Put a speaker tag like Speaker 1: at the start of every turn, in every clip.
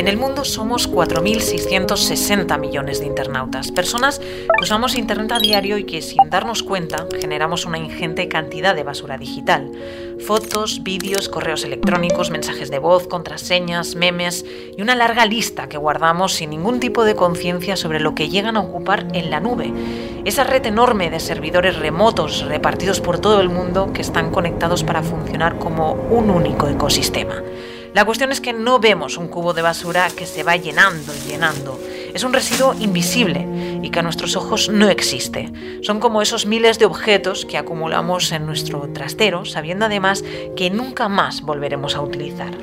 Speaker 1: En el mundo somos 4.660 millones de internautas, personas que usamos Internet a diario y que sin darnos cuenta generamos una ingente cantidad de basura digital. Fotos, vídeos, correos electrónicos, mensajes de voz, contraseñas, memes y una larga lista que guardamos sin ningún tipo de conciencia sobre lo que llegan a ocupar en la nube. Esa red enorme de servidores remotos repartidos por todo el mundo que están conectados para funcionar como un único ecosistema. La cuestión es que no vemos un cubo de basura que se va llenando y llenando. Es un residuo invisible y que a nuestros ojos no existe. Son como esos miles de objetos que acumulamos en nuestro trastero, sabiendo además que nunca más volveremos a utilizar.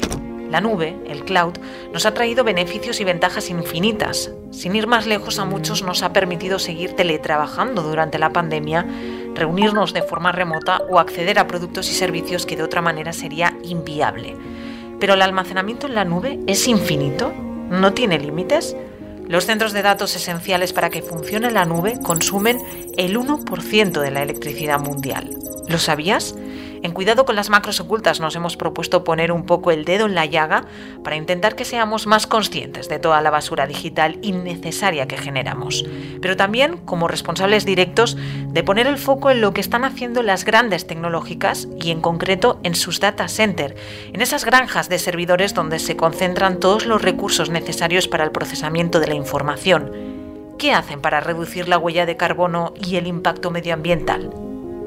Speaker 1: La nube, el cloud, nos ha traído beneficios y ventajas infinitas. Sin ir más lejos, a muchos nos ha permitido seguir teletrabajando durante la pandemia, reunirnos de forma remota o acceder a productos y servicios que de otra manera sería inviable. Pero el almacenamiento en la nube es infinito, no tiene límites. Los centros de datos esenciales para que funcione la nube consumen el 1% de la electricidad mundial. ¿Lo sabías? En Cuidado con las macros ocultas nos hemos propuesto poner un poco el dedo en la llaga para intentar que seamos más conscientes de toda la basura digital innecesaria que generamos, pero también como responsables directos de poner el foco en lo que están haciendo las grandes tecnológicas y en concreto en sus data center, en esas granjas de servidores donde se concentran todos los recursos necesarios para el procesamiento de la información. ¿Qué hacen para reducir la huella de carbono y el impacto medioambiental?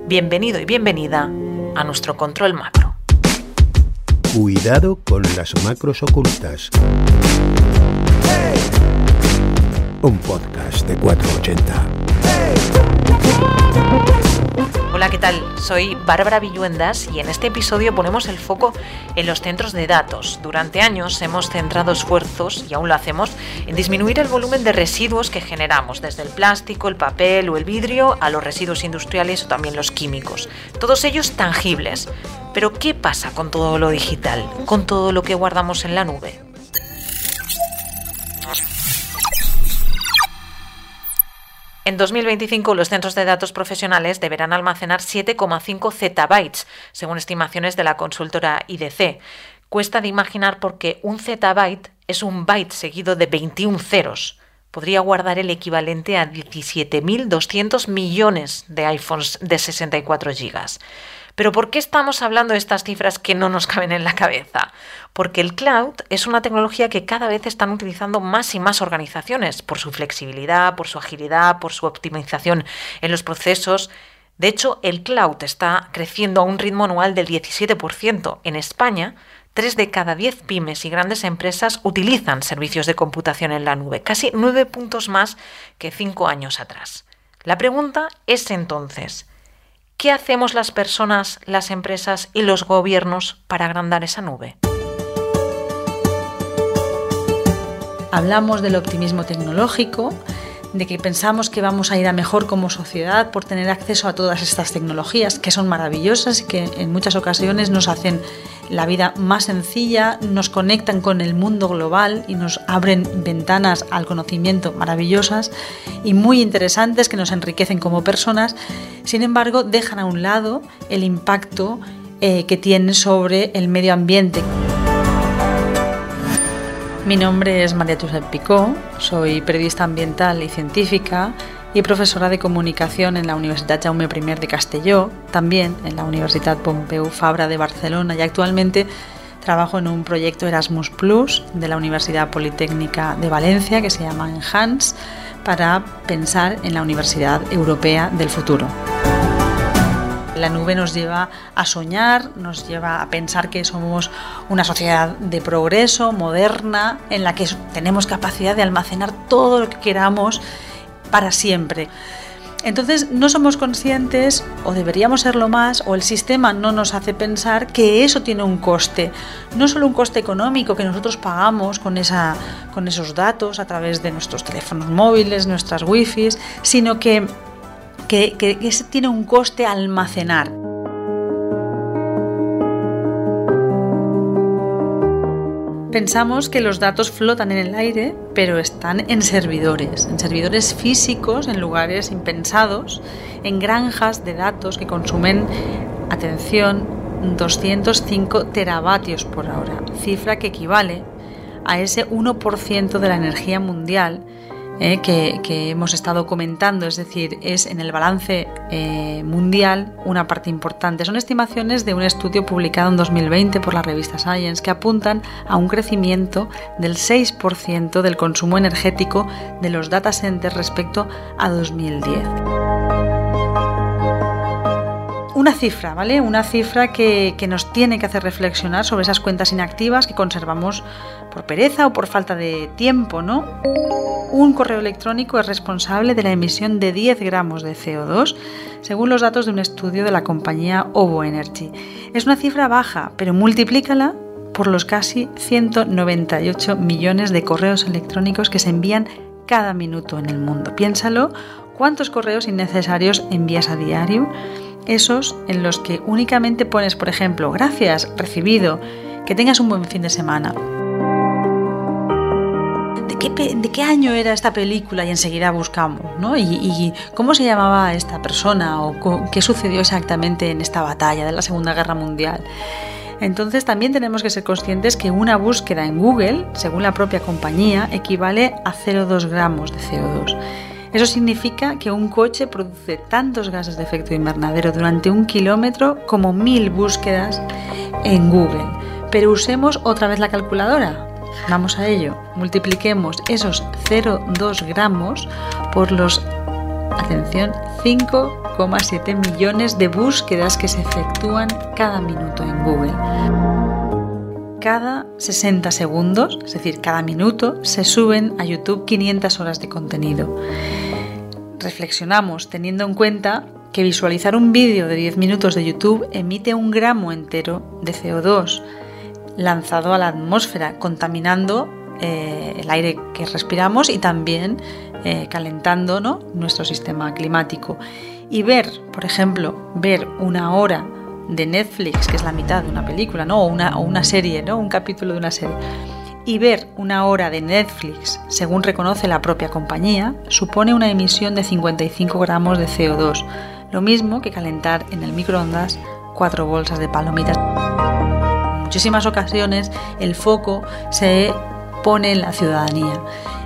Speaker 1: Bienvenido y bienvenida a nuestro control macro.
Speaker 2: Cuidado con las macros ocultas. Un podcast de 480.
Speaker 1: Hola, ¿qué tal? Soy Bárbara Villuendas y en este episodio ponemos el foco en los centros de datos. Durante años hemos centrado esfuerzos, y aún lo hacemos, en disminuir el volumen de residuos que generamos, desde el plástico, el papel o el vidrio, a los residuos industriales o también los químicos. Todos ellos tangibles. Pero ¿qué pasa con todo lo digital, con todo lo que guardamos en la nube? En 2025 los centros de datos profesionales deberán almacenar 7,5 zettabytes, según estimaciones de la consultora IDC. Cuesta de imaginar porque un zettabyte es un byte seguido de 21 ceros. Podría guardar el equivalente a 17.200 millones de iPhones de 64 GB. Pero ¿por qué estamos hablando de estas cifras que no nos caben en la cabeza? Porque el cloud es una tecnología que cada vez están utilizando más y más organizaciones por su flexibilidad, por su agilidad, por su optimización en los procesos. De hecho, el cloud está creciendo a un ritmo anual del 17%. En España, 3 de cada 10 pymes y grandes empresas utilizan servicios de computación en la nube, casi 9 puntos más que 5 años atrás. La pregunta es entonces, ¿Qué hacemos las personas, las empresas y los gobiernos para agrandar esa nube?
Speaker 3: Hablamos del optimismo tecnológico, de que pensamos que vamos a ir a mejor como sociedad por tener acceso a todas estas tecnologías que son maravillosas y que en muchas ocasiones nos hacen la vida más sencilla, nos conectan con el mundo global y nos abren ventanas al conocimiento maravillosas y muy interesantes que nos enriquecen como personas. Sin embargo, dejan a un lado el impacto eh, que tienen sobre el medio ambiente. Mi nombre es María Josep Picó, soy periodista ambiental y científica y profesora de comunicación en la Universidad Jaume I de Castelló, también en la Universidad Pompeu Fabra de Barcelona y actualmente trabajo en un proyecto Erasmus Plus de la Universidad Politécnica de Valencia que se llama Enhance para pensar en la Universidad Europea del futuro. La nube nos lleva a soñar, nos lleva a pensar que somos una sociedad de progreso, moderna, en la que tenemos capacidad de almacenar todo lo que queramos para siempre. Entonces no somos conscientes, o deberíamos serlo más, o el sistema no nos hace pensar que eso tiene un coste. No solo un coste económico que nosotros pagamos con, esa, con esos datos a través de nuestros teléfonos móviles, nuestras wifi, sino que que, que, tiene un coste almacenar. Pensamos que los datos flotan en el aire, pero están en servidores, en servidores físicos, en lugares impensados, en granjas de datos que consumen, atención, 205 teravatios por hora, cifra que equivale a ese 1% de la energía mundial eh, que, hemos estado comentando, es decir, es en el balance eh, mundial una parte importante. Son estimaciones de un estudio publicado en 2020 por la revista Science que apuntan a un crecimiento del 6% del consumo energético de los data centers respecto a 2010 una cifra, ¿vale? Una cifra que, nos tiene que hacer reflexionar sobre esas cuentas inactivas que conservamos por pereza o por falta de tiempo, ¿no? un correo electrónico es responsable de la emisión de 10 gramos de CO2, según los datos de un estudio de la compañía Ovo Energy. Es una cifra baja, pero multiplícala por los casi 198 millones de correos electrónicos que se envían cada minuto en el mundo. Piénsalo, ¿cuántos correos innecesarios envías a diario? Esos en los que únicamente pones, por ejemplo, gracias, recibido, que tengas un buen fin de semana de qué año era esta película y enseguida buscamos, ¿no? Y, cómo se llamaba esta persona o qué sucedió exactamente en esta batalla de la Segunda Guerra Mundial. Entonces también tenemos que ser conscientes que una búsqueda en Google, según la propia compañía, equivale a 0,2 gramos de CO2. Eso significa que un coche produce tantos gases de efecto invernadero durante un kilómetro como mil búsquedas en Google. Pero usemos otra vez la calculadora. Vamos a ello. Multipliquemos esos 0,2 gramos por los, atención, 5,7 millones de búsquedas que se efectúan cada minuto en Google. Cada 60 segundos, es decir, cada minuto, se suben a YouTube 500 horas de contenido. Reflexionamos teniendo en cuenta que visualizar un vídeo de 10 minutos de YouTube emite un gramo entero de CO2 lanzado a la atmósfera, contaminando eh, el aire que respiramos y también eh, calentando nuestro sistema climático. Y ver, por ejemplo, ver una hora de Netflix, que es la mitad de una película, ¿no? o, una, o una serie, ¿no? un capítulo de una serie, y ver una hora de Netflix, según reconoce la propia compañía, supone una emisión de 55 gramos de CO2, lo mismo que calentar en el microondas cuatro bolsas de palomitas muchísimas ocasiones el foco se pone en la ciudadanía,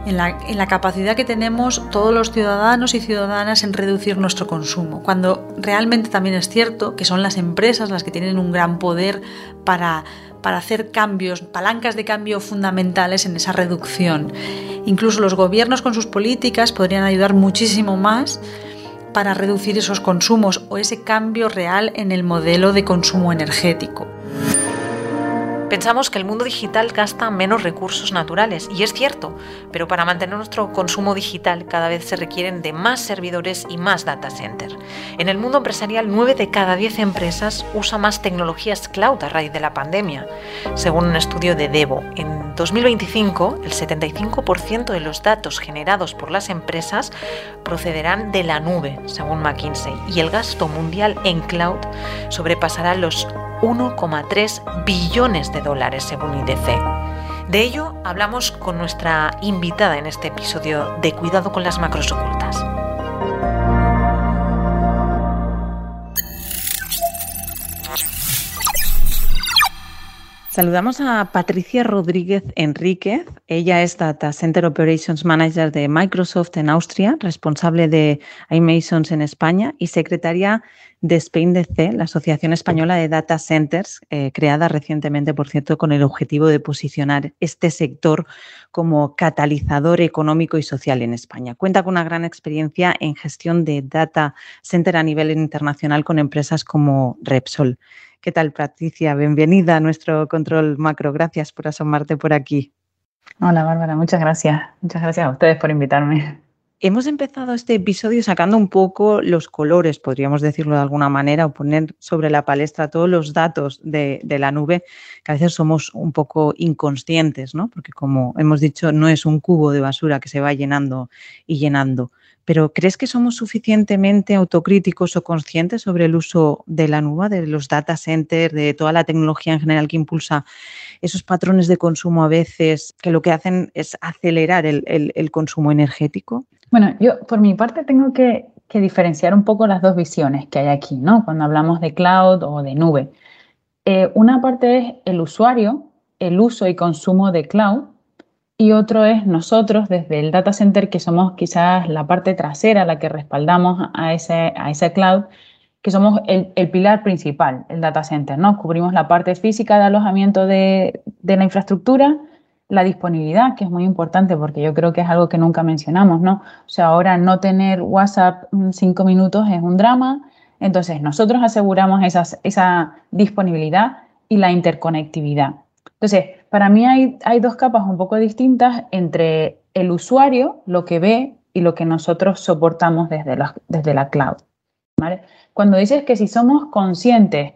Speaker 3: en la, capacidad que tenemos todos los ciudadanos y ciudadanas en reducir nuestro consumo, cuando realmente también es cierto que son las empresas las que tienen un gran poder para, para hacer cambios, palancas de cambio fundamentales en esa reducción. Incluso los gobiernos con sus políticas podrían ayudar muchísimo más para reducir esos consumos o ese cambio real en el modelo de consumo energético.
Speaker 1: Pensamos que el mundo digital gasta menos recursos naturales, y es cierto, pero para mantener nuestro consumo digital cada vez se requieren de más servidores y más data center. En el mundo empresarial, 9 de cada 10 empresas usa más tecnologías cloud a raíz de la pandemia. Según un estudio de Devo, en 2025 el 75% de los datos generados por las empresas procederán de la nube, según McKinsey, y el gasto mundial en cloud sobrepasará los 1,3 billones de dólares según IDC. De ello hablamos con nuestra invitada en este episodio de Cuidado con las macros ocultas. Saludamos a Patricia Rodríguez Enríquez. Ella es Data Center Operations Manager de Microsoft en Austria, responsable de iMasons en España y secretaria de SpainDC, la Asociación Española de Data Centers, eh, creada recientemente, por cierto, con el objetivo de posicionar este sector como catalizador económico y social en España. Cuenta con una gran experiencia en gestión de data center a nivel internacional con empresas como Repsol. ¿Qué tal, Patricia? Bienvenida a nuestro control macro. Gracias por asomarte por aquí.
Speaker 4: Hola, Bárbara. Muchas gracias. Muchas gracias a ustedes por invitarme.
Speaker 1: Hemos empezado este episodio sacando un poco los colores, podríamos decirlo de alguna manera, o poner sobre la palestra todos los datos de, la nube, que a veces somos un poco inconscientes, ¿no? Porque como hemos dicho, no es un cubo de basura que se va llenando y llenando.
Speaker 5: pero ¿crees que somos suficientemente autocríticos o conscientes sobre el uso de la nube, de los data centers, de toda la tecnología en general que impulsa esos patrones de consumo a veces que lo que hacen es acelerar el, consumo energético?
Speaker 4: Bueno, yo por mi parte tengo que, que diferenciar un poco las dos visiones que hay aquí, ¿no? Cuando hablamos de cloud o de nube. Eh, una parte es el usuario, el uso y consumo de cloud, y otro es nosotros desde el data center, que somos quizás la parte trasera, la que respaldamos a ese, a ese cloud, que somos el, pilar principal, el data center, ¿no? Cubrimos la parte física de alojamiento de, de, la infraestructura, la disponibilidad, que es muy importante porque yo creo que es algo que nunca mencionamos, ¿no? O sea, ahora no tener WhatsApp cinco minutos es un drama, entonces, nosotros aseguramos esa disponibilidad y la interconectividad. Entonces, para mí hay, dos capas un poco distintas entre el usuario, lo que ve y lo que nosotros soportamos desde la, desde la cloud. Cuando dices que si somos conscientes,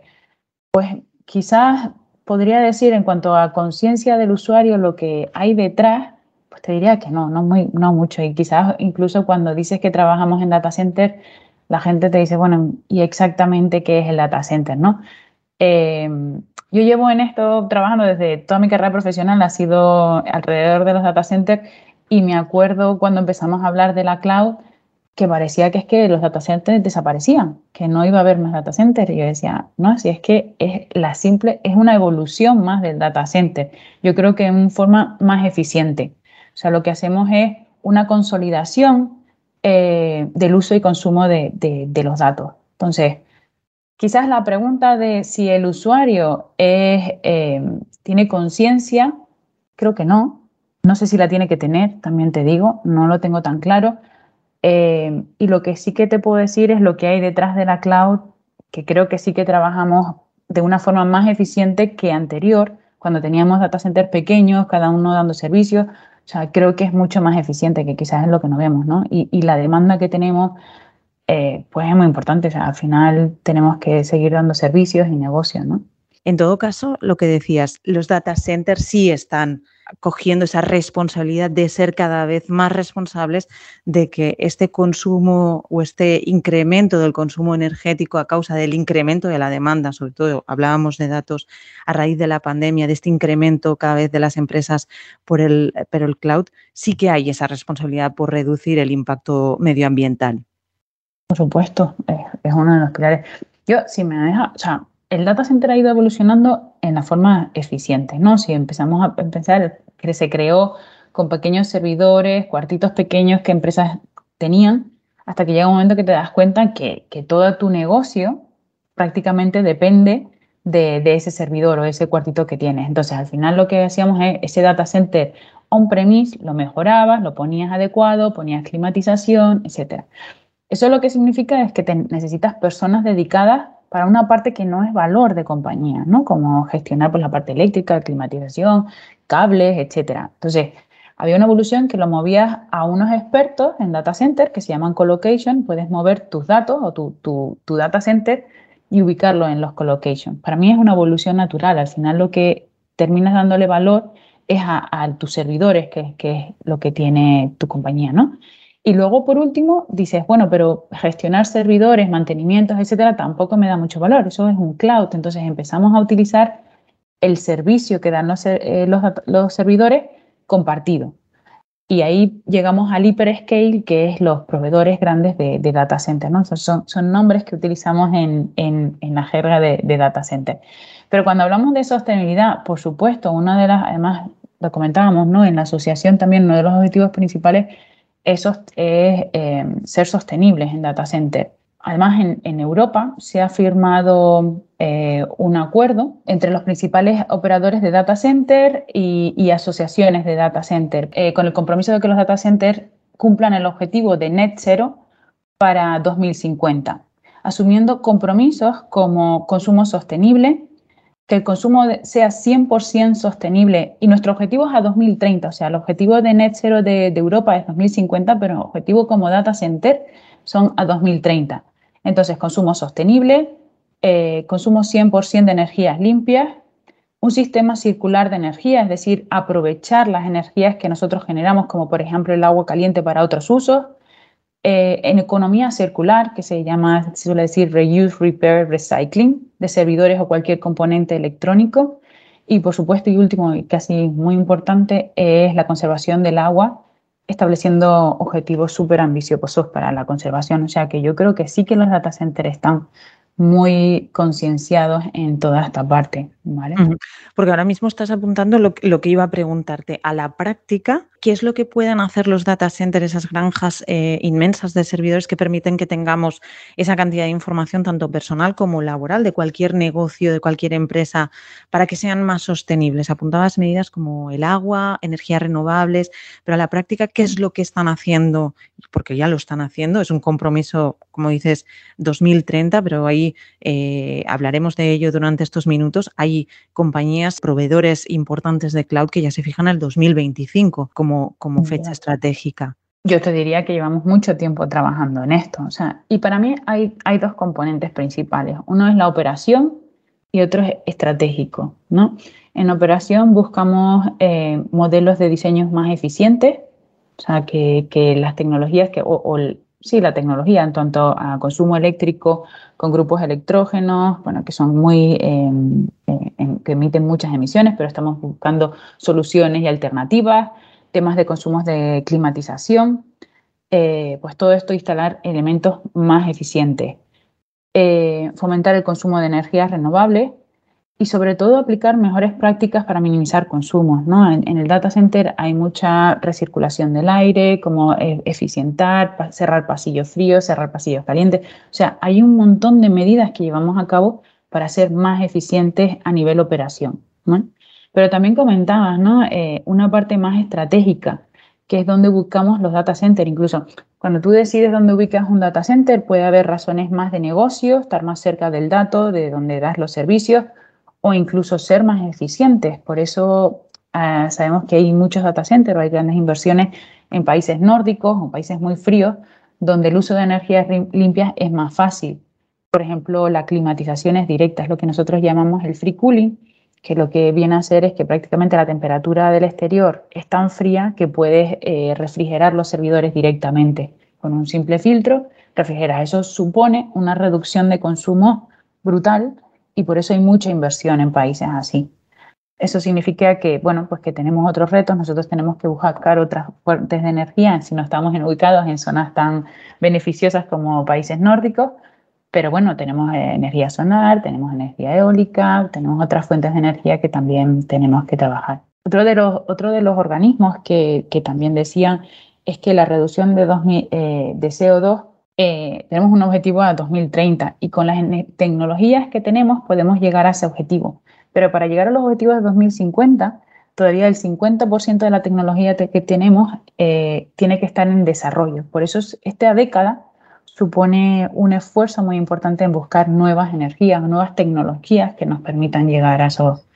Speaker 4: pues quizás podría decir en cuanto a conciencia del usuario lo que hay detrás, pues te diría que no, no, muy, no mucho. Y quizás incluso cuando dices que trabajamos en data center, la gente te dice, bueno, ¿y exactamente qué es el data center? ¿no? Em, yo llevo en esto trabajando desde toda mi carrera profesional, ha sido alrededor de los data centers y me acuerdo cuando empezamos a hablar de la cloud que parecía que es que los data centers desaparecían, que no iba a haber más data centers. Y yo decía, no, si es que es la simple, es una evolución más del data center. Yo creo que en forma más eficiente. O sea, lo que hacemos es una consolidación eh, del uso y consumo de, los datos. Entonces, quizás la pregunta de si el usuario eh, tiene conciencia, creo que no. No sé si la tiene que tener, también te digo, no lo tengo tan claro. Eh, y lo que sí que te puedo decir es lo que hay detrás de la cloud, que creo que sí que trabajamos de una forma más eficiente que anterior, cuando teníamos data centers pequeños, cada uno dando servicios, o sea, creo que es mucho más eficiente que quizás es lo que no vemos, ¿no? Y, la demanda que tenemos, eh, pues es muy importante. O sea, al final tenemos que seguir dando servicios y negocios, ¿no?
Speaker 5: En todo caso, lo que decías, los data centers sí están cogiendo esa responsabilidad de ser cada vez más responsables de que este consumo o este incremento del consumo energético a causa del incremento de la demanda, sobre todo hablábamos de datos a raíz de la pandemia, de este incremento cada vez de las empresas por el, pero el cloud, sí que hay esa responsabilidad por reducir el impacto medioambiental.
Speaker 4: Por supuesto, es, uno de los pilares. Yo, si me deja, o el data center ha ido evolucionando en la forma eficiente, ¿no? Si empezamos a pensar que se creó con pequeños servidores, cuartitos pequeños que empresas tenían, hasta que llega un momento que te das cuenta que, todo tu negocio prácticamente depende de, ese servidor o ese cuartito que tienes. Entonces, al final lo que hacíamos es ese data center on-premise, lo mejorabas, lo ponías adecuado, ponías climatización, etc. Eso lo que significa es que necesitas personas dedicadas para una parte que no es valor de compañía, ¿no? Como gestionar pues, la parte eléctrica, climatización, cables, etcétera. Entonces, había una evolución que lo movías a unos expertos en data center que se llaman colocation. Puedes mover tus datos o tu, tu, data center y ubicarlo en los colocation. Para mí es una evolución natural. Al final lo que terminas dándole valor es a, tus servidores, que, que, es lo que tiene tu compañía, ¿no? Y luego, por último, dices, bueno, pero gestionar servidores, mantenimientos, etcétera, tampoco me da mucho valor. Eso es un cloud. Entonces empezamos a utilizar el servicio que dan los, eh, los, servidores compartido. Y ahí llegamos al hyperscale, que es los proveedores grandes de, data center. ¿no? Son, son, nombres que utilizamos en, en, en la jerga de, de, data center. Pero cuando hablamos de sostenibilidad, por supuesto, una de las, además lo comentábamos, ¿no? En la asociación también uno de los objetivos principales eso es eh, ser sostenibles en data center. Además, en, Europa se ha firmado eh, un acuerdo entre los principales operadores de data center y, asociaciones de data center, eh, con el compromiso de que los data centers cumplan el objetivo de net zero para 2050, asumiendo compromisos como consumo sostenible, que el consumo sea 100% sostenible y nuestro objetivo es a 2030, o sea, el objetivo de net zero de, Europa es 2050, pero el objetivo como data center son a 2030. Entonces, consumo sostenible, eh, consumo 100% de energías limpias, un sistema circular de energía, es decir, aprovechar las energías que nosotros generamos, como por ejemplo el agua caliente para otros usos, eh, en economía circular, que se llama, se suele decir reuse, repair, recycling, de servidores o cualquier componente electrónico. Y por supuesto, y último, y casi muy importante, es la conservación del agua, estableciendo objetivos súper ambiciosos para la conservación. O sea que yo creo que sí que los data centers están muy concienciados en toda esta parte. ¿vale?
Speaker 5: Porque ahora mismo estás apuntando lo, lo, que iba a preguntarte. A la práctica, ¿qué es lo que pueden hacer los data centers, esas granjas eh, inmensas de servidores que permiten que tengamos esa cantidad de información, tanto personal como laboral, de cualquier negocio, de cualquier empresa, para que sean más sostenibles? Apuntabas medidas como el agua, energías renovables, pero a la práctica, ¿qué es lo que están haciendo? Porque ya lo están haciendo, es un compromiso, como dices, 2030, pero ahí eh, hablaremos de ello durante estos minutos. Hay compañías, proveedores importantes de cloud que ya se fijan al 2025 como, como fecha estratégica.
Speaker 4: Yo te diría que llevamos mucho tiempo trabajando en esto. O sea, y para mí hay, hay dos componentes principales. Uno es la operación y otro es estratégico. ¿no? En operación buscamos eh, modelos de diseños más eficientes, o sea, que, que las tecnologías que, o, o sí, la tecnología en cuanto a consumo eléctrico con grupos electrógenos, bueno, que son muy, eh, eh, que emiten muchas emisiones, pero estamos buscando soluciones y alternativas, temas de consumos de climatización, eh, pues todo esto instalar elementos más eficientes, eh, fomentar el consumo de energías renovables, y sobre todo aplicar mejores prácticas para minimizar consumos. ¿no? En, el data center hay mucha recirculación del aire, como e, eficientar, cerrar pasillos fríos, cerrar pasillos calientes. O sea, hay un montón de medidas que llevamos a cabo para ser más eficientes a nivel operación. Pero también comentabas ¿no? Eh, una parte más estratégica, que es donde buscamos los data centers. Incluso cuando tú decides dónde ubicas un data center, puede haber razones más de negocio, estar más cerca del dato, de donde das los servicios, o incluso ser más eficientes. Por eso uh, sabemos que hay muchos data centers, hay grandes inversiones en países nórdicos o países muy fríos, donde el uso de energías limpias es más fácil. Por ejemplo, la climatización es directa, es lo que nosotros llamamos el free cooling, que lo que viene a hacer es que prácticamente la temperatura del exterior es tan fría que puedes eh, refrigerar los servidores directamente con un simple filtro, refrigeras. Eso supone una reducción de consumo brutal y por eso hay mucha inversión en países así. Eso significa que, bueno, pues que tenemos otros retos, nosotros tenemos que buscar otras fuentes de energía si no estamos ubicados en zonas tan beneficiosas como países nórdicos, pero bueno, tenemos energía solar, tenemos energía eólica, tenemos otras fuentes de energía que también tenemos que trabajar. Otro de los, otro de los organismos que, que también decían es que la reducción de, 2000, eh, de CO2 eh, tenemos un objetivo a 2030 y con las tecnologías que tenemos podemos llegar a ese objetivo. Pero para llegar a los objetivos de 2050, todavía el 50% de la tecnología que tenemos eh, tiene que estar en desarrollo. Por eso esta década supone un esfuerzo muy importante en buscar nuevas energías, nuevas tecnologías que nos permitan llegar a esos,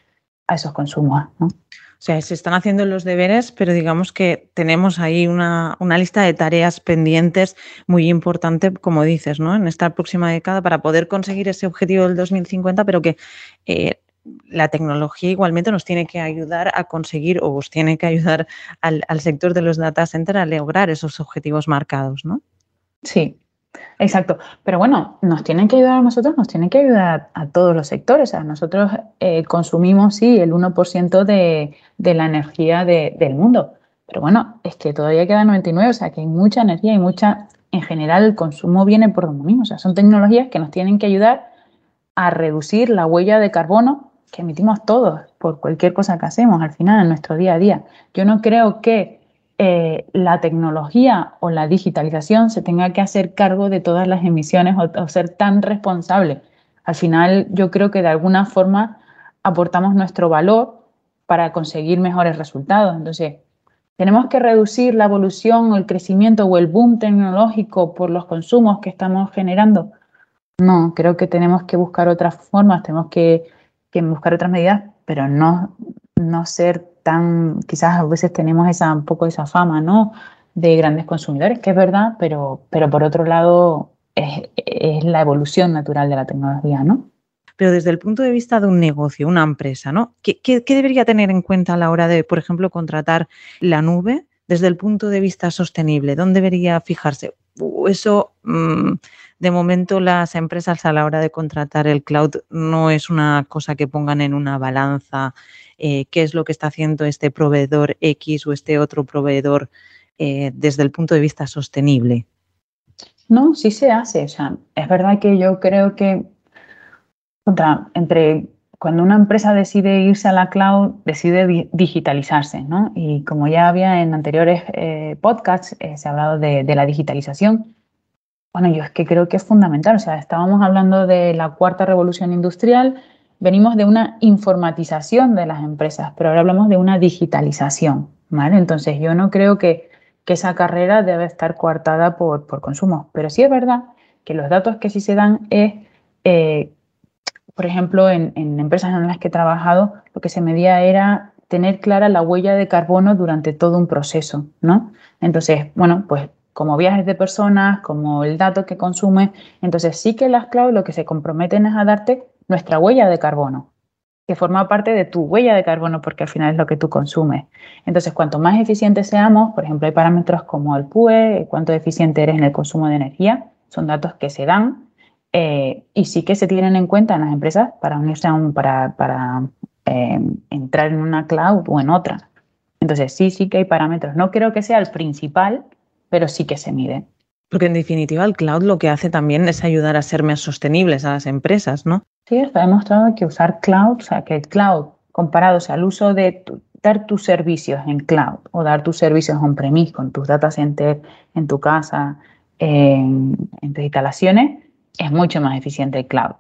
Speaker 4: a esos consumos. ¿no?
Speaker 5: O sea, se están haciendo los deberes, pero digamos que tenemos ahí una, una, lista de tareas pendientes muy importante, como dices, ¿no? En esta próxima década para poder conseguir ese objetivo del 2050, pero que eh, la tecnología igualmente nos tiene que ayudar a conseguir o os tiene que ayudar al, al sector de los data centers a lograr esos objetivos marcados, ¿no?
Speaker 4: Sí, Exacto, pero bueno, nos tienen que ayudar a nosotros, nos tienen que ayudar a, todos los sectores. O sea, nosotros eh, consumimos, sí, el 1% de, de, la energía de, del mundo, pero bueno, es que todavía queda 99, o sea, que hay mucha energía y mucha, en general, el consumo viene por lo mismo. O sea, son tecnologías que nos tienen que ayudar a reducir la huella de carbono que emitimos todos por cualquier cosa que hacemos al final en nuestro día a día. Yo no creo que eh, la tecnología o la digitalización se tenga que hacer cargo de todas las emisiones o, o, ser tan responsable. Al final yo creo que de alguna forma aportamos nuestro valor para conseguir mejores resultados. Entonces, tenemos que reducir la evolución o el crecimiento o el boom tecnológico por los consumos que estamos generando. No, creo que tenemos que buscar otras formas, tenemos que, que buscar otras medidas, pero no, no ser tan, quizás a veces tenemos esa, un poco esa fama, ¿no? De grandes consumidores, que es verdad, pero, pero por otro lado es, la evolución natural de la tecnología, ¿no?
Speaker 5: pero desde el punto de vista de un negocio, una empresa, ¿no? ¿Qué, qué, qué debería tener en cuenta a la hora de, por ejemplo, contratar la nube desde el punto de vista sostenible, ¿dónde debería fijarse? Eso, mm, de momento, las empresas a la hora de contratar el cloud no es una cosa que pongan en una balanza eh, qué es lo que está haciendo este proveedor X o este otro proveedor eh, desde el punto de vista sostenible.
Speaker 4: No, sí se hace. O sea, es verdad que yo creo que contra, entre cuando una empresa decide irse a la cloud, decide digitalizarse, ¿no? Y como ya había en anteriores eh, podcasts, eh, se ha hablado de, la digitalización. Bueno, yo es que creo que es fundamental. O sea, estábamos hablando de la cuarta revolución industrial, venimos de una informatización de las empresas, pero ahora hablamos de una digitalización, ¿vale? Entonces, yo no creo que, que esa carrera debe estar coartada por, por consumo, pero sí es verdad que los datos que sí se dan es eh, por ejemplo, en, empresas en las que he trabajado, lo que se medía era tener clara la huella de carbono durante todo un proceso, ¿no? Entonces, bueno, pues como viajes de personas, como el dato que consume, entonces sí que las cloud lo que se comprometen es a darte nuestra huella de carbono, que forma parte de tu huella de carbono porque al final es lo que tú consumes. Entonces, cuanto más eficientes seamos, por ejemplo, hay parámetros como el PUE, cuánto eficiente eres en el consumo de energía, son datos que se dan eh, y sí que se tienen en cuenta en las empresas para unirse a un, para, para eh, entrar en una cloud o en otra. Entonces, sí, sí que hay parámetros. No creo que sea el principal, pero sí que se mide.
Speaker 5: Porque en definitiva el cloud lo que hace también es ayudar a ser más sostenibles a las empresas, ¿no?
Speaker 4: Sí, está demostrado que usar cloud, o sea, que el cloud comparado o sea, al uso de dar tus servicios en cloud o dar tus servicios on-premise con tus data centers en tu casa, en, en tus instalaciones, es mucho más eficiente el cloud.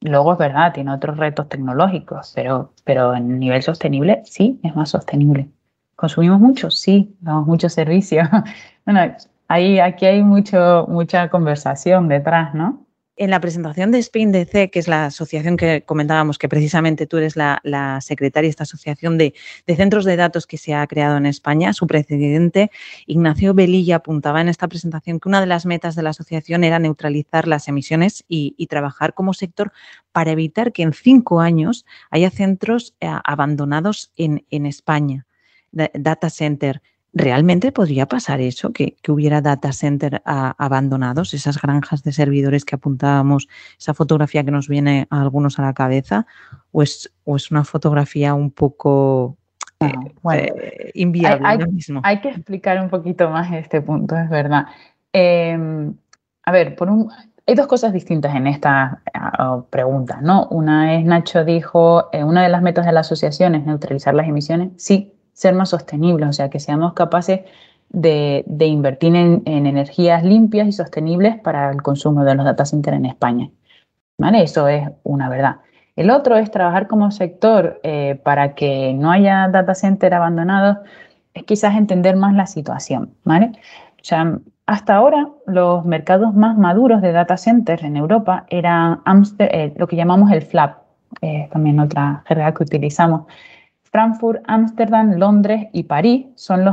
Speaker 4: Luego es verdad, tiene otros retos tecnológicos, pero, pero en nivel sostenible sí es más sostenible. ¿Consumimos mucho? Sí, damos muchos servicios. bueno, ahí, aquí hay mucho, mucha conversación detrás, ¿no?
Speaker 5: En la presentación de SpainDC, que es la asociación que comentábamos, que precisamente tú eres la, secretaria de esta asociación de, centros de datos que se ha creado en España, su presidente, Ignacio Belilla, apuntaba en esta presentación que una de las metas de la asociación era neutralizar las emisiones y, trabajar como sector para evitar que en cinco años haya centros eh, abandonados en, en España, data center ¿Realmente podría pasar eso, que, hubiera data center abandonados, esas granjas de servidores que apuntábamos, esa fotografía que nos viene a algunos a la cabeza? ¿O es, o es una fotografía un poco eh, eh, inviable
Speaker 4: hay, mismo? Hay que explicar un poquito más este punto, es verdad. Em, a ver, por un, hay dos cosas distintas en esta pregunta, ¿no? Una es, Nacho dijo, eh, una de las metas de la asociación es neutralizar las emisiones. Sí, ser más sostenibles, o sea, que seamos capaces de, invertir en, energías limpias y sostenibles para el consumo de los data centers en España. ¿Vale? Eso es una verdad. El otro es trabajar como sector eh, para que no haya data centers abandonados, es quizás entender más la situación. ¿vale? O sea, hasta ahora los mercados más maduros de data centers en Europa eran eh, lo que llamamos el FLAP, eh, también otra jerga que utilizamos, Frankfurt, Ámsterdam, Londres y París son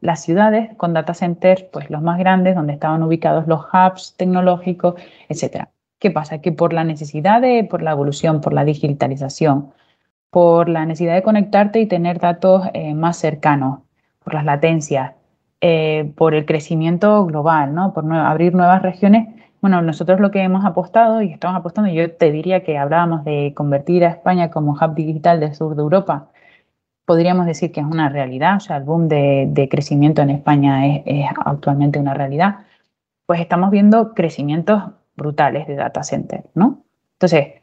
Speaker 4: las ciudades con data centers pues, los más grandes, donde estaban ubicados los hubs tecnológicos, etc. ¿Qué pasa? Que por la necesidad de, por la evolución, por la digitalización, por la necesidad de conectarte y tener datos eh, más cercanos, por las latencias, eh, por el crecimiento global, ¿no? por abrir nuevas regiones, bueno, nosotros lo que hemos apostado y estamos apostando, yo te diría que hablábamos de convertir a España como hub digital del sur de Europa podríamos decir que es una realidad, o sea, el boom de, crecimiento en España es, actualmente una realidad, pues estamos viendo crecimientos brutales de data center, ¿no? Entonces,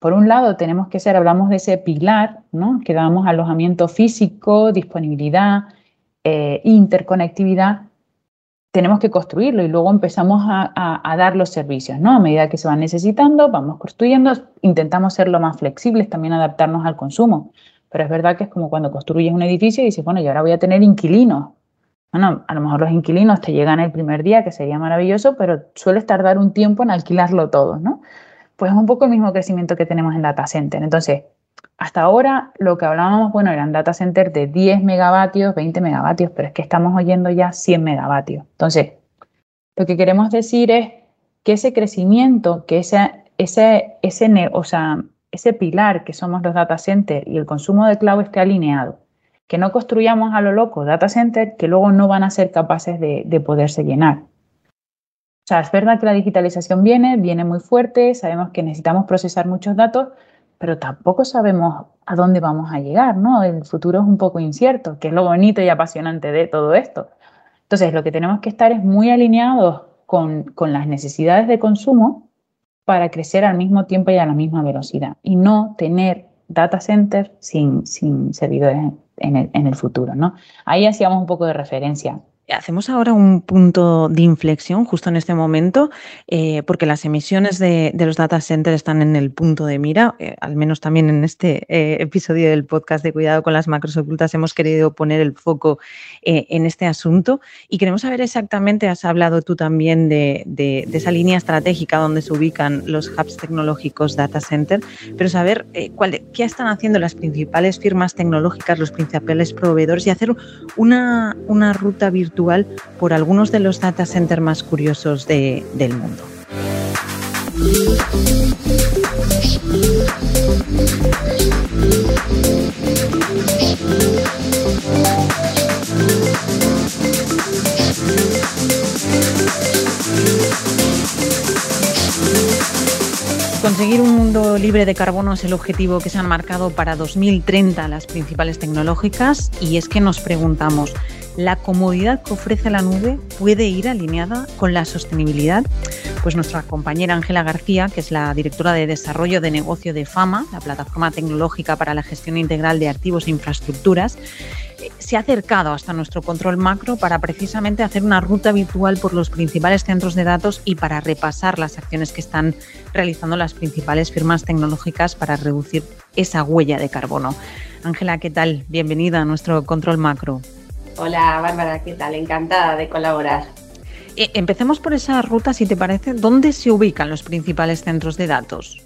Speaker 4: por un lado tenemos que ser, hablamos de ese pilar, ¿no? Que damos alojamiento físico, disponibilidad, eh, interconectividad, tenemos que construirlo y luego empezamos a, a, dar los servicios, ¿no? A medida que se van necesitando, vamos construyendo, intentamos ser lo más flexibles, también adaptarnos al consumo. Pero es verdad que es como cuando construyes un edificio y dices, bueno, yo ahora voy a tener inquilinos. Bueno, a lo mejor los inquilinos te llegan el primer día, que sería maravilloso, pero sueles tardar un tiempo en alquilarlo todo, ¿no? Pues es un poco el mismo crecimiento que tenemos en data center. Entonces, hasta ahora lo que hablábamos, bueno, eran data center de 10 megavatios, 20 megavatios, pero es que estamos oyendo ya 100 megavatios. Entonces, lo que queremos decir es que ese crecimiento, que ese, ese, ese o sea, ese pilar que somos los data centers y el consumo de cloud esté alineado. que no construyamos a lo loco data centers que luego no van a ser capaces de, de poderse llenar. O sea, es verdad que la digitalización viene, viene muy fuerte, sabemos que necesitamos procesar muchos datos, pero tampoco sabemos a dónde vamos a llegar, ¿no? El futuro es un poco incierto, que es lo bonito y apasionante de todo esto. Entonces, lo que tenemos que estar es muy alineados con las necesidades de consumo para crecer al mismo tiempo y a la misma velocidad y no tener data centers sin, sin servidores en el, en el futuro, ¿no? Ahí hacíamos un poco de referencia
Speaker 5: Hacemos ahora un punto de inflexión justo en este momento, eh, porque las emisiones de, los data centers están en el punto de mira, eh, al menos también en este eh, episodio del podcast de Cuidado con las macros ocultas hemos querido poner el foco eh, en este asunto. Y queremos saber exactamente, has hablado tú también de, esa línea estratégica donde se ubican los hubs tecnológicos data center, pero saber cuál, qué están haciendo las principales firmas tecnológicas, los principales proveedores y hacer una ruta virtual por algunos de los data centers más curiosos de, del mundo. Conseguir un mundo libre de carbono es el objetivo que se han marcado para 2030 las principales tecnológicas y es que nos preguntamos, ¿la comodidad que ofrece la nube puede ir alineada con la sostenibilidad? Pues nuestra compañera Ángela García, que es la directora de desarrollo de negocio de FAMA, la plataforma tecnológica para la gestión integral de activos e infraestructuras, se ha acercado hasta nuestro control macro para precisamente hacer una ruta virtual por los principales centros de datos y para repasar las acciones que están realizando las principales firmas tecnológicas para reducir esa huella de carbono. Ángela, ¿qué tal? Bienvenida a nuestro control macro.
Speaker 6: Hola Bárbara, ¿qué tal? Encantada de colaborar.
Speaker 5: Eh, empecemos por esa ruta, si te parece. ¿Dónde se ubican los principales centros de datos?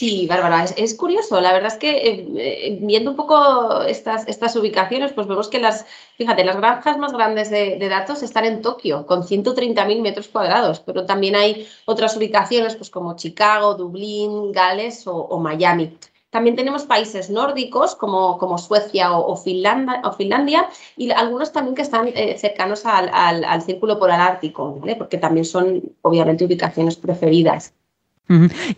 Speaker 6: Sí, Bárbara, es, curioso. La verdad es que eh, eh, viendo un poco estas, estas ubicaciones, pues vemos que las, fíjate, las granjas más grandes de, datos están en Tokio, con 130.000 metros cuadrados, pero también hay otras ubicaciones, pues como Chicago, Dublín, Gales o, o Miami. También tenemos países nórdicos como, como Suecia o, o, Finlandia, o, Finlandia, y algunos también que están eh, cercanos al, al, al, círculo polar ártico, ¿vale? porque también son obviamente ubicaciones preferidas.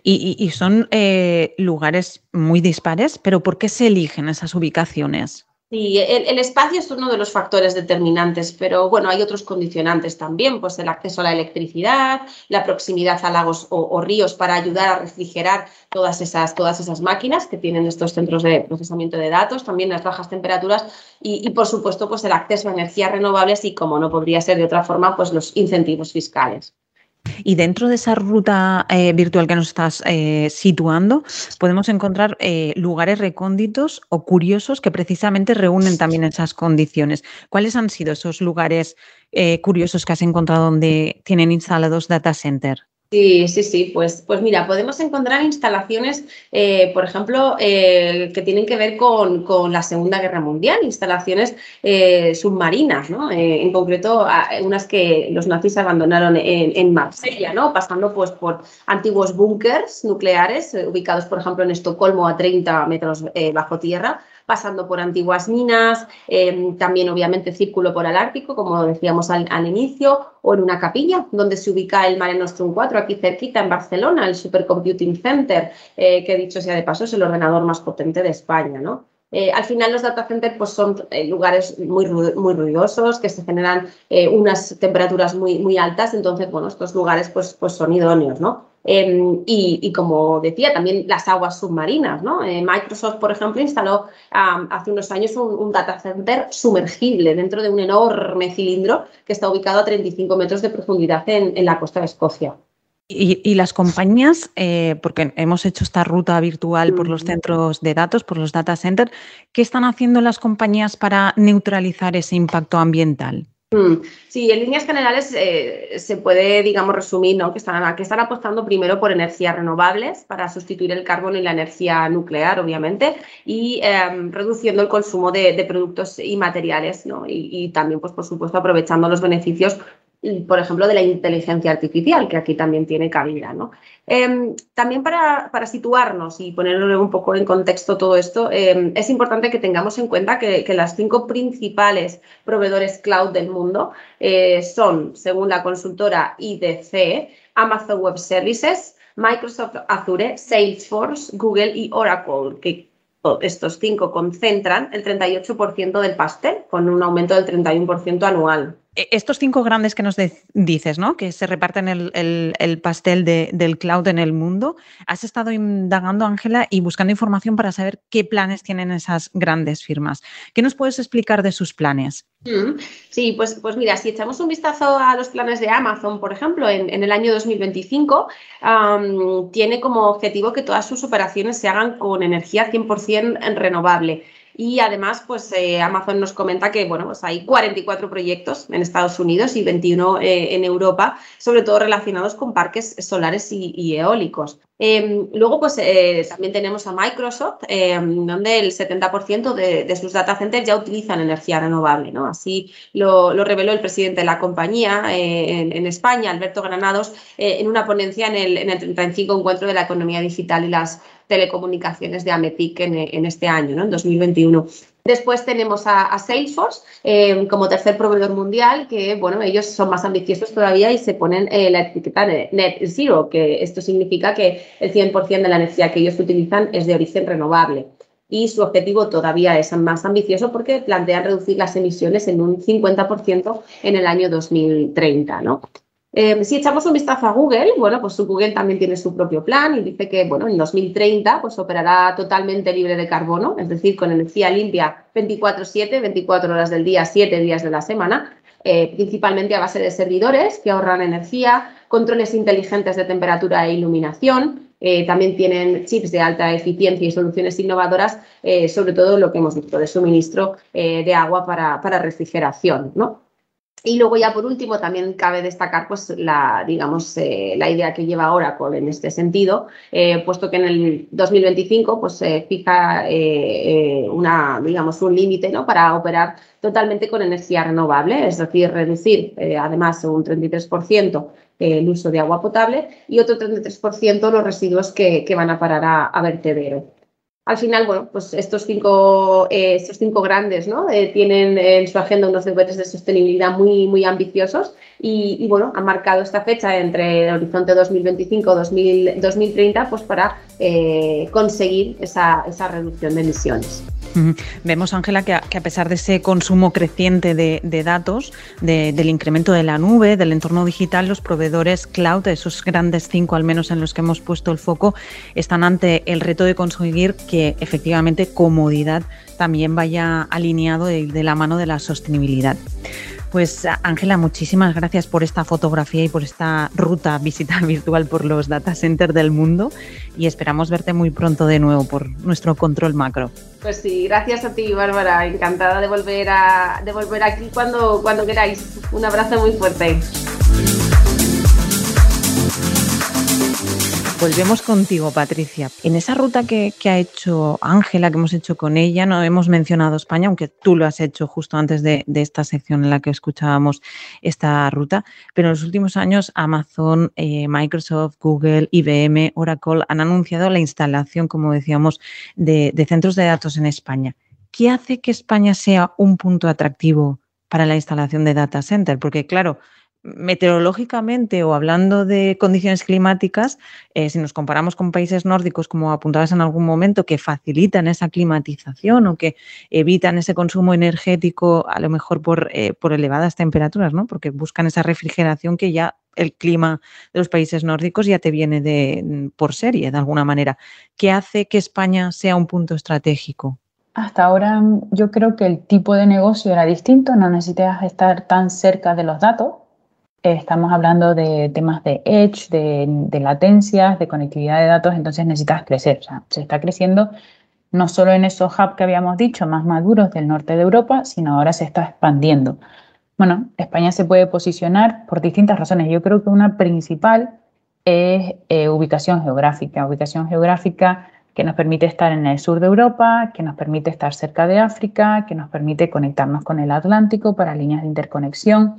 Speaker 5: Y, son eh, lugares muy dispares, pero ¿por qué se eligen esas ubicaciones?
Speaker 6: Sí, el, espacio es uno de los factores determinantes, pero bueno, hay otros condicionantes también, pues el acceso a la electricidad, la proximidad a lagos o, o ríos para ayudar a refrigerar todas esas, todas esas máquinas que tienen estos centros de procesamiento de datos, también las bajas temperaturas y, y, por supuesto pues el acceso a energías renovables y como no podría ser de otra forma, pues los incentivos fiscales.
Speaker 5: Y dentro de esa ruta eh, virtual que nos estás eh, situando, podemos encontrar eh, lugares recónditos o curiosos que precisamente reúnen también esas condiciones. ¿Cuáles han sido esos lugares curiosos que has encontrado donde tienen instalados data center?
Speaker 6: Sí, sí, sí, pues, pues mira, podemos encontrar instalaciones, eh, por ejemplo, eh, que tienen que ver con, con, la Segunda Guerra Mundial, instalaciones eh, submarinas, ¿no? Eh, en concreto, unas que los nazis abandonaron en, en Marsella, ¿no? Pasando pues, por antiguos búnkers nucleares eh, ubicados, por ejemplo, en Estocolmo a 30 metros bajo tierra, pasando por antiguas minas, eh, también obviamente círculo por el Ártico, como decíamos al, al, inicio, o en una capilla donde se ubica el Mare Nostrum 4, aquí cerquita en Barcelona, el Supercomputing Center, eh, que dicho sea de paso es el ordenador más potente de España, ¿no? Eh, al final los data centers pues, son eh, lugares muy, muy ruidosos, que se generan eh, unas temperaturas muy, muy altas, entonces, bueno, estos lugares pues, pues son idóneos, ¿no? Eh, y, y, como decía, también las aguas submarinas, ¿no? Eh, Microsoft, por ejemplo, instaló um, hace unos años un, un, data center sumergible dentro de un enorme cilindro que está ubicado a 35 metros de profundidad en, en la costa de Escocia.
Speaker 5: Y, y, las compañías, eh, porque hemos hecho esta ruta virtual por los centros de datos, por los data centers, ¿qué están haciendo las compañías para neutralizar ese impacto ambiental?
Speaker 6: Mm, sí, en líneas generales eh, se puede, digamos, resumir ¿no? que, están, que apostando primero por energías renovables para sustituir el carbón y la energía nuclear, obviamente, y eh, reduciendo el consumo de, de, productos y materiales, ¿no? Y, y, también, pues, por supuesto, aprovechando los beneficios por ejemplo, de la inteligencia artificial, que aquí también tiene cabida. ¿no? Em, también para, situarnos y ponerlo un poco en contexto todo esto, em, es importante que tengamos en cuenta que, las cinco principales proveedores cloud del mundo eh, son, según la consultora IDC, Amazon Web Services, Microsoft Azure, Salesforce, Google y Oracle, que estos cinco concentran el 38% del pastel, con un aumento del 31% anual.
Speaker 5: E, estos cinco grandes que nos dices, ¿no? Que se reparten el, pastel del cloud en el mundo. Has estado indagando, Ángela, y buscando información para saber qué planes tienen esas grandes firmas. ¿Qué nos puedes explicar de sus planes?
Speaker 6: Mm, sí, pues, pues mira, si echamos un vistazo a los planes de Amazon, por ejemplo, en, el año 2025, tiene como objetivo que todas sus operaciones se hagan con energía 100% renovable. Y además, pues eh, Amazon nos comenta que bueno, pues hay 44 proyectos en Estados Unidos y 21 eh, en Europa, sobre todo relacionados con parques solares y, eólicos. Em, luego, pues eh, también tenemos a Microsoft, em, donde el 70% de, sus data centers ya utilizan energía renovable. ¿no? Así lo, reveló el presidente de la compañía en, España, Alberto Granados, en una ponencia en el, en el 35 encuentro de la economía digital y las telecomunicaciones de Ametic en, este año, ¿no? en 2021. Después tenemos a, Salesforce eh, como tercer proveedor mundial, que bueno, ellos son más ambiciosos todavía y se ponen eh, la etiqueta Net Zero, que esto significa que el 100% de la energía que ellos utilizan es de origen renovable. Y su objetivo todavía es más ambicioso porque plantean reducir las emisiones en un 50% en el año 2030. ¿no? Em, si echamos un vistazo a Google, bueno, pues Google también tiene su propio plan y dice que, bueno, en 2030 pues operará totalmente libre de carbono, es decir, con energía limpia 24/7, 24 horas del día, 7 días de la semana, eh, principalmente a base de servidores que ahorran energía, controles inteligentes de temperatura e iluminación, eh, también tienen chips de alta eficiencia y soluciones innovadoras, eh, sobre todo lo que hemos visto de suministro de agua para, para refrigeración, ¿no? Y luego ya por último también cabe destacar pues la, digamos, eh, la idea que lleva Oracle en este sentido, eh, puesto que en el 2025 pues se fija eh, una, digamos, un límite ¿no? para operar totalmente con energía renovable, es decir, reducir además un 33% el uso de agua potable y otro 33% los residuos que, van a parar a vertedero al final, bueno, pues estos cinco, eh, estos cinco grandes ¿no? Eh, tienen en su agenda unos deberes de sostenibilidad muy, muy ambiciosos y, bueno, han marcado esta fecha entre el horizonte 2025-2030 pues para eh, conseguir esa, esa reducción de emisiones.
Speaker 5: Vemos, Ángela, que, a pesar de ese consumo creciente de, datos, del incremento de la nube, del entorno digital, los proveedores cloud, esos grandes cinco al menos en los que hemos puesto el foco, están ante el reto de conseguir que efectivamente comodidad también vaya alineado de la mano de la sostenibilidad. Pues Ángela, muchísimas gracias por esta fotografía y por esta ruta visita virtual por los data centers del mundo y esperamos verte muy pronto de nuevo por nuestro control macro.
Speaker 6: Pues sí, gracias a ti, Bárbara. Encantada de volver, a, de volver aquí cuando, cuando queráis. Un abrazo muy fuerte.
Speaker 5: Volvemos contigo, Patricia. En esa ruta que, ha hecho Ángela, que hemos hecho con ella, no hemos mencionado España, aunque tú lo has hecho justo antes de, esta sección en la que escuchábamos esta ruta, pero en los últimos años Amazon, eh, Microsoft, Google, IBM, Oracle han anunciado la instalación, como decíamos, de centros de datos en España. ¿Qué hace que España sea un punto atractivo para la instalación de data center? Porque claro, meteorológicamente o hablando de condiciones climáticas, eh, si nos comparamos con países nórdicos, como apuntabas en algún momento, que facilitan esa climatización o que evitan ese consumo energético, a lo mejor por, eh, por elevadas temperaturas, ¿no? porque buscan esa refrigeración que ya el clima de los países nórdicos ya te viene de, por serie, de alguna manera. ¿Qué hace que España sea un punto estratégico?
Speaker 4: Hasta ahora yo creo que el tipo de negocio era distinto, no necesitas estar tan cerca de los datos, estamos hablando de temas de edge, de, latencias, de conectividad de datos, entonces necesitas crecer. O sea, se está creciendo no solo en esos hubs que habíamos dicho, más maduros del norte de Europa, sino ahora se está expandiendo. Bueno, España se puede posicionar por distintas razones. Yo creo que una principal es eh, ubicación geográfica. Ubicación geográfica que nos permite estar en el sur de Europa, que nos permite estar cerca de África, que nos permite conectarnos con el Atlántico para líneas de interconexión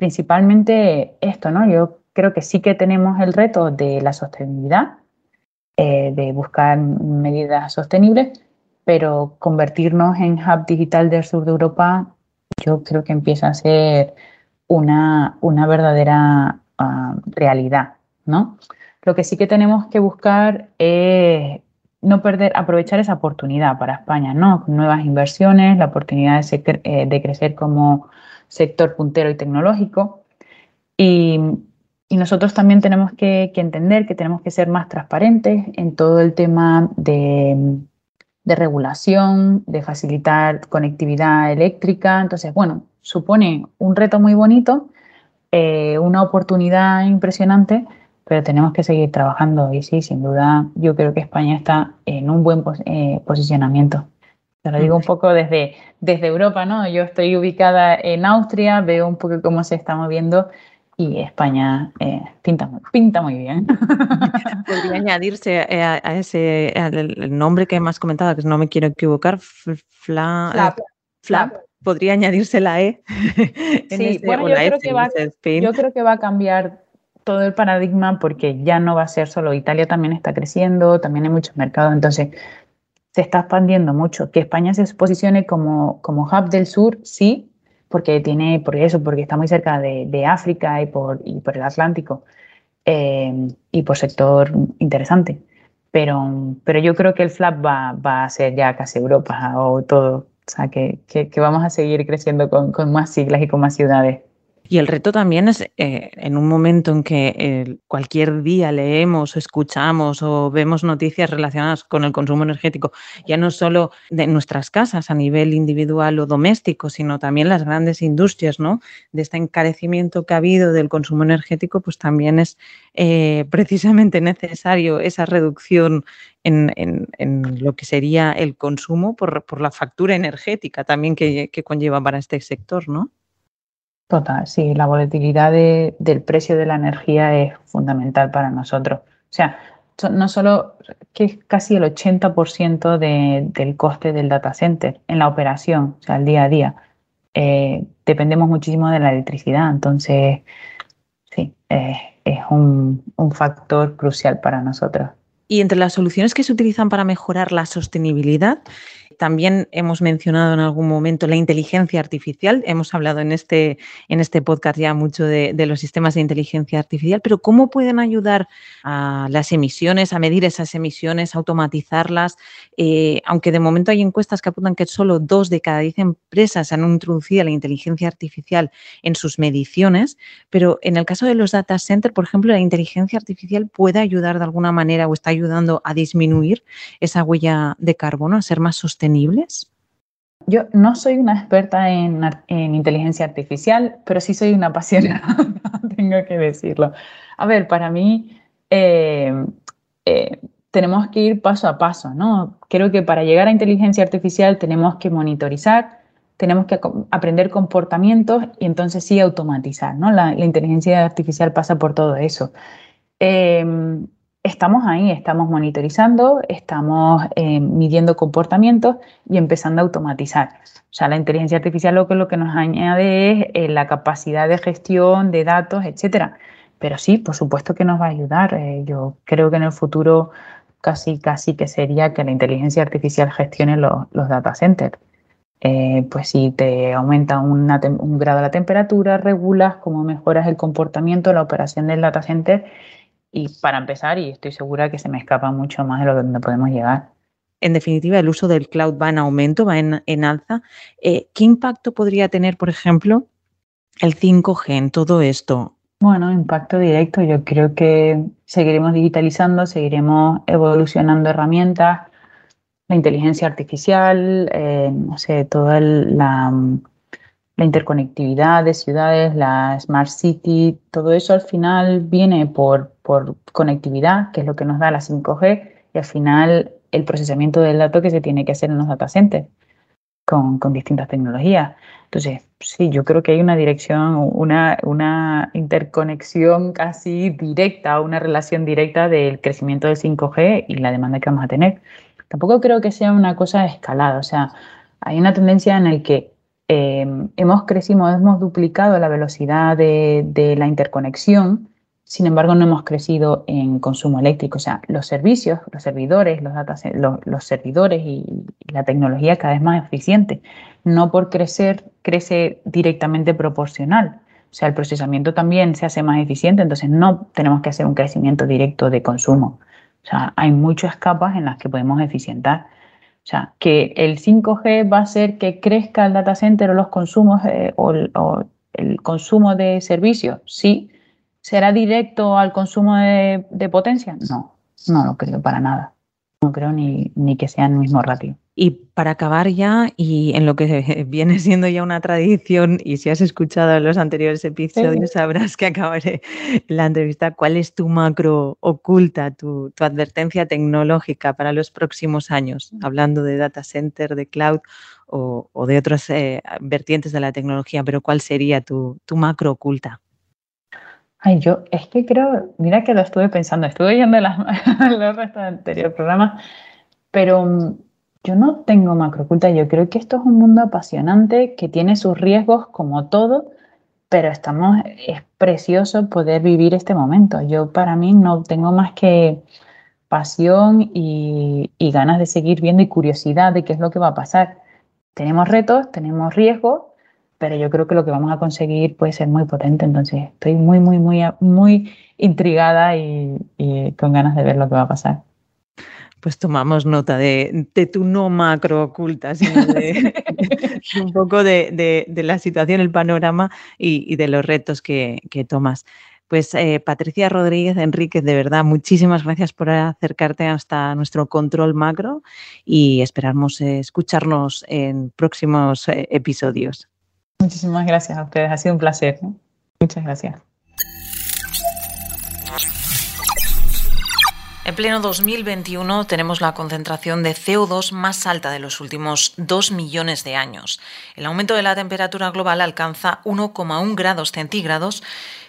Speaker 4: principalmente esto, ¿no? Yo creo que sí que tenemos el reto de la sostenibilidad, eh, de buscar medidas sostenibles, pero convertirnos en hub digital del sur de Europa, yo creo que empieza a ser una, una verdadera uh, realidad, ¿no? Lo que sí que tenemos que buscar es no perder, aprovechar esa oportunidad para España, ¿no? Nuevas inversiones, la oportunidad de, eh, de crecer como sector puntero y tecnológico. Y, nosotros también tenemos que, entender que tenemos que ser más transparentes en todo el tema de, regulación, de facilitar conectividad eléctrica. Entonces, bueno, supone un reto muy bonito, eh, una oportunidad impresionante, pero tenemos que seguir trabajando y sí, sin duda, yo creo que España está en un buen eh, posicionamiento. Te lo digo un poco desde, desde Europa, ¿no? Yo estoy ubicada en Austria, veo un poco cómo se está moviendo y España eh, pinta, muy, pinta muy bien.
Speaker 5: Podría añadirse a, a ese al nombre que me has comentado, que no me quiero equivocar, fla,
Speaker 4: Flap.
Speaker 5: flap. Podría añadirse la E.
Speaker 4: sí, ese, bueno, yo, creo que va, yo creo que va a cambiar todo el paradigma porque ya no va a ser solo Italia también está creciendo, también hay muchos mercados, entonces se está expandiendo mucho. Que España se posicione como, como hub del sur, sí, porque tiene, por eso, porque está muy cerca de, de África y por, y por el Atlántico eh, y por sector interesante. Pero, pero yo creo que el flap va, va, a ser ya casi Europa o todo. O sea, que, que, vamos a seguir creciendo con, con más siglas y con más ciudades.
Speaker 5: Y el reto también es eh, en un momento en que eh, cualquier día leemos escuchamos o vemos noticias relacionadas con el consumo energético, ya no solo de nuestras casas a nivel individual o doméstico, sino también las grandes industrias, ¿no? De este encarecimiento que ha habido del consumo energético, pues también es eh, precisamente necesario esa reducción en, lo que sería el consumo por, por la factura energética también que, que conlleva para este sector, ¿no?
Speaker 4: Total, sí, la volatilidad de, del precio de la energía es fundamental para nosotros. O sea, no solo que es casi el 80% de, del coste del data center en la operación, o sea, el día a día. Eh, dependemos muchísimo de la electricidad, entonces, sí, eh, es un, un factor crucial para nosotros.
Speaker 5: Y entre las soluciones que se utilizan para mejorar la sostenibilidad, también hemos mencionado en algún momento la inteligencia artificial. Hemos hablado en este, en este podcast ya mucho de, los sistemas de inteligencia artificial, pero ¿cómo pueden ayudar a las emisiones, a medir esas emisiones, a automatizarlas? Eh, aunque de momento hay encuestas que apuntan que solo dos de cada diez empresas han introducido la inteligencia artificial en sus mediciones, pero en el caso de los data centers, por ejemplo, la inteligencia artificial puede ayudar de alguna manera o está ayudando a disminuir esa huella de carbono, a ser más sostenible
Speaker 4: Yo no soy una experta en, en, inteligencia artificial, pero sí soy una apasionada, tengo que decirlo. A ver, para mí eh, eh, tenemos que ir paso a paso, ¿no? Creo que para llegar a inteligencia artificial tenemos que monitorizar, tenemos que aprender comportamientos y entonces sí automatizar, ¿no? La, la inteligencia artificial pasa por todo eso. Eh, estamos ahí, estamos monitorizando, estamos eh, midiendo comportamientos y empezando a automatizar. O sea, la inteligencia artificial lo que, lo que nos añade es eh, la capacidad de gestión de datos, etcétera. Pero sí, por supuesto que nos va a ayudar. Eh, yo creo que en el futuro casi, casi que sería que la inteligencia artificial gestione los, los data centers. Pues si te aumenta una, un grado la temperatura, regulas cómo mejoras el comportamiento, la operación del data center y para empezar, y estoy segura que se me escapa mucho más de lo que donde podemos llegar.
Speaker 5: En definitiva, el uso del cloud va en aumento, va en, en alza. Eh, ¿Qué impacto podría tener, por ejemplo, el 5G en todo esto?
Speaker 4: Bueno, impacto directo. Yo creo que seguiremos digitalizando, seguiremos evolucionando herramientas, la inteligencia artificial, eh, no sé, toda el, la, la interconectividad de ciudades, la Smart City, todo eso al final viene por, por conectividad, que es lo que nos da la 5G, y al final el procesamiento del dato que se tiene que hacer en los data centers con, con distintas tecnologías. Entonces, sí, yo creo que hay una dirección, una, una interconexión casi directa, una relación directa del crecimiento del 5G y la demanda que vamos a tener. Tampoco creo que sea una cosa escalada, o sea, hay una tendencia en la que eh, hemos crecido, hemos duplicado la velocidad de, de, la interconexión, sin embargo no hemos crecido en consumo eléctrico. O sea, los servicios, los servidores, los, data, los, los servidores y, y, la tecnología cada vez más eficiente. No por crecer, crece directamente proporcional. O sea, el procesamiento también se hace más eficiente, entonces no tenemos que hacer un crecimiento directo de consumo. O sea, hay muchas capas en las que podemos eficientar. O sea, que el 5G va a hacer que crezca el data center o los consumos eh, o, el, consumo de servicios. Sí. ¿Será directo al consumo de, de, potencia? No, no lo creo para nada. No creo ni, ni que sea el mismo ratio.
Speaker 5: Y para acabar ya, y en lo que viene siendo ya una tradición, y si has escuchado los anteriores episodios, sabrás que acabaré la entrevista. ¿Cuál es tu macro oculta, tu, tu advertencia tecnológica para los próximos años? Hablando de data center, de cloud o, o de otras eh, vertientes de la tecnología, pero ¿cuál sería tu, tu macro oculta?
Speaker 4: Ay, yo es que creo, mira que lo estuve pensando, estuve oyendo las, los restos del anterior programa, pero yo no tengo macro oculta, yo creo que esto es un mundo apasionante que tiene sus riesgos como todo, pero estamos, es precioso poder vivir este momento. Yo para mí no tengo más que pasión y, ganas de seguir viendo y curiosidad de qué es lo que va a pasar. Tenemos retos, tenemos riesgos, pero yo creo que lo que vamos a conseguir puede ser muy potente. Entonces estoy muy, muy, muy, muy intrigada y con ganas de ver lo que va a pasar.
Speaker 5: Pues tomamos nota de, de tu no macro oculta, sino de, de un poco de, la situación, el panorama y, y de los retos que, que tomas. Pues eh, Patricia Rodríguez Enríquez, de verdad, muchísimas gracias por acercarte hasta nuestro control macro y esperamos eh, escucharnos en próximos eh, episodios.
Speaker 4: Muchísimas gracias a ustedes, ha sido un placer. Muchas gracias.
Speaker 1: En pleno 2021 tenemos la concentración de CO2 más alta de los últimos 2 millones de años. El aumento de la temperatura global alcanza 1,1 grados centígrados.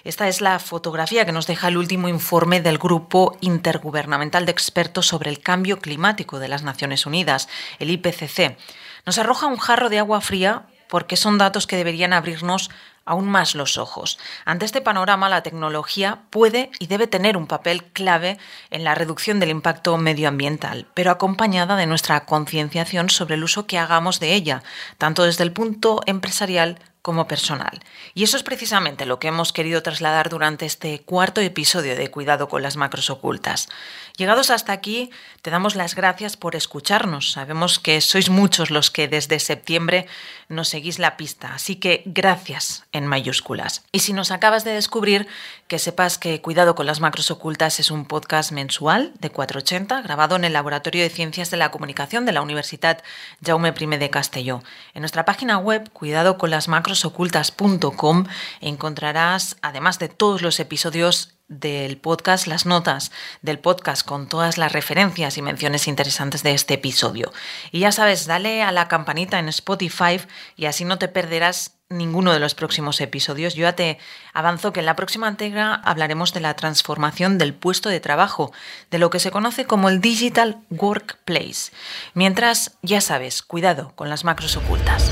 Speaker 1: Esta es la fotografía que nos deja el último informe del Grupo Intergubernamental de Expertos sobre el Cambio Climático de las Naciones Unidas, el IPCC. Nos arroja un jarro de agua fría porque son datos que deberían abrirnos aún más los ojos. Ante este panorama, la tecnología puede y debe tener un papel clave en la reducción del impacto medioambiental, pero acompañada de nuestra concienciación sobre el uso que hagamos de ella, tanto desde el punto empresarial como personal. Y eso es precisamente lo que hemos querido trasladar durante este cuarto episodio de Cuidado con las macros ocultas. Llegados hasta aquí, te damos las gracias por escucharnos. Sabemos que sois muchos los que desde septiembre nos seguís la pista, así que gracias en mayúsculas. Y si nos acabas de descubrir, que sepas que Cuidado con las macros ocultas es un podcast mensual de 480 grabado en el Laboratorio de Ciencias de la Comunicación de la Universidad Jaume I de Castelló. En nuestra página web, cuidado con las macrosocultas.com, encontrarás, además de todos los episodios, del podcast, las notas del podcast con todas las referencias y menciones interesantes de este episodio. Y ya sabes, dale a la campanita en Spotify y así no te perderás ninguno de los próximos episodios. Yo ya te avanzo que en la próxima entrega hablaremos de la transformación del puesto de trabajo, de lo que se conoce como el Digital Workplace. Mientras, ya sabes, cuidado con las macros ocultas.